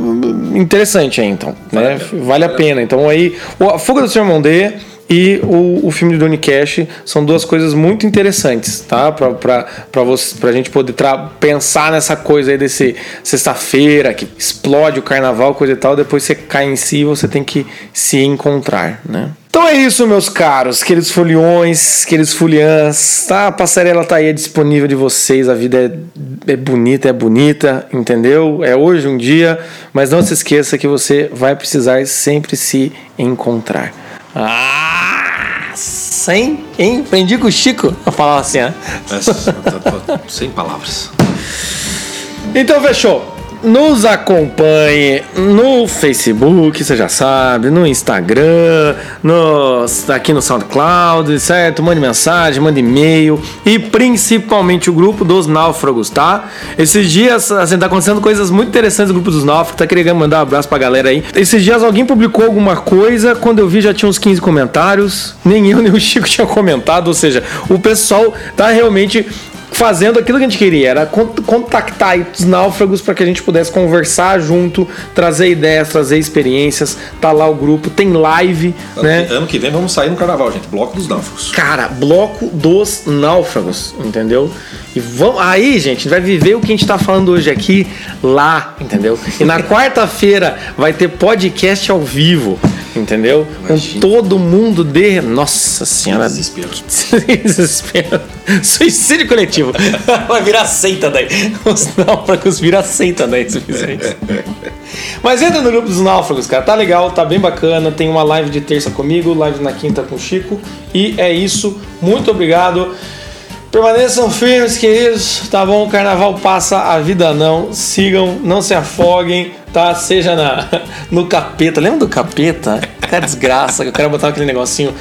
A: interessante aí, então. Né? Vale a pena. Então aí, a fuga do Sr. Mondê e o, o filme de Donnie Cash são duas coisas muito interessantes, tá? Pra, pra, pra, você, pra gente poder pensar nessa coisa aí desse sexta-feira que explode o carnaval, coisa e tal, depois você cai em si e você tem que se encontrar, né? Então é isso, meus caros, queridos foliões, queridos foliãs, tá? A passarela tá aí é disponível de vocês, a vida é, é bonita, é bonita, entendeu? É hoje um dia, mas não se esqueça que você vai precisar sempre se encontrar. Ah, sem, hein? Aprendi com o Chico a falar assim, né?
B: Sem palavras.
A: Então fechou. Nos acompanhe no Facebook, você já sabe, no Instagram, no, aqui no SoundCloud, certo? Mande mensagem, mande e-mail e principalmente o grupo dos náufragos, tá? Esses dias, assim, tá acontecendo coisas muito interessantes no grupo dos náufragos, tá querendo mandar um abraço pra galera aí. Esses dias alguém publicou alguma coisa, quando eu vi já tinha uns 15 comentários, nem eu nem o Chico tinha comentado, ou seja, o pessoal tá realmente fazendo aquilo que a gente queria, era con- contactar os náufragos para que a gente pudesse conversar junto, trazer ideias, trazer experiências. Tá lá o grupo, tem live,
B: Ano,
A: né?
B: que, ano que vem vamos sair no carnaval, gente. Bloco dos náufragos.
A: Cara, bloco dos náufragos, entendeu? E vamos aí, gente, vai viver o que a gente tá falando hoje aqui lá, entendeu? E na quarta-feira vai ter podcast ao vivo, entendeu?
B: Imagina.
A: Com todo mundo de, nossa senhora,
B: Desespero.
A: Desespero. Suicídio coletivo. Vai virar seita daí. Os náufragos viram seita daí, se fizer isso. Mas entra no grupo dos náufragos, cara. Tá legal, tá bem bacana. Tem uma live de terça comigo, live na quinta com o Chico. E é isso. Muito obrigado. Permaneçam firmes, queridos. Tá bom? O carnaval passa, a vida não. Sigam, não se afoguem, tá? Seja na, no capeta. Lembra do capeta? Que desgraça. que O cara botava aquele negocinho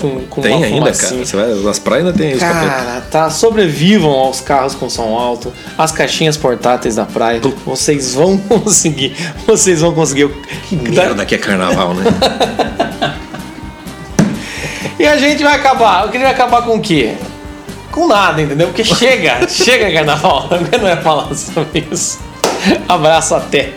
A: com, com
B: Tem ainda,
A: fumacinha.
B: cara. Você vai, nas praias ainda tem isso. capeta.
A: Cara, tá. Sobrevivam aos carros com som alto, às caixinhas portáteis da praia. Vocês vão conseguir. Vocês vão conseguir.
B: Merda que é carnaval, né?
A: E a gente vai acabar. Eu queria acabar com o quê? Com nada, entendeu? Porque chega, chega carnaval. Não ia falar sobre isso. Abraço até.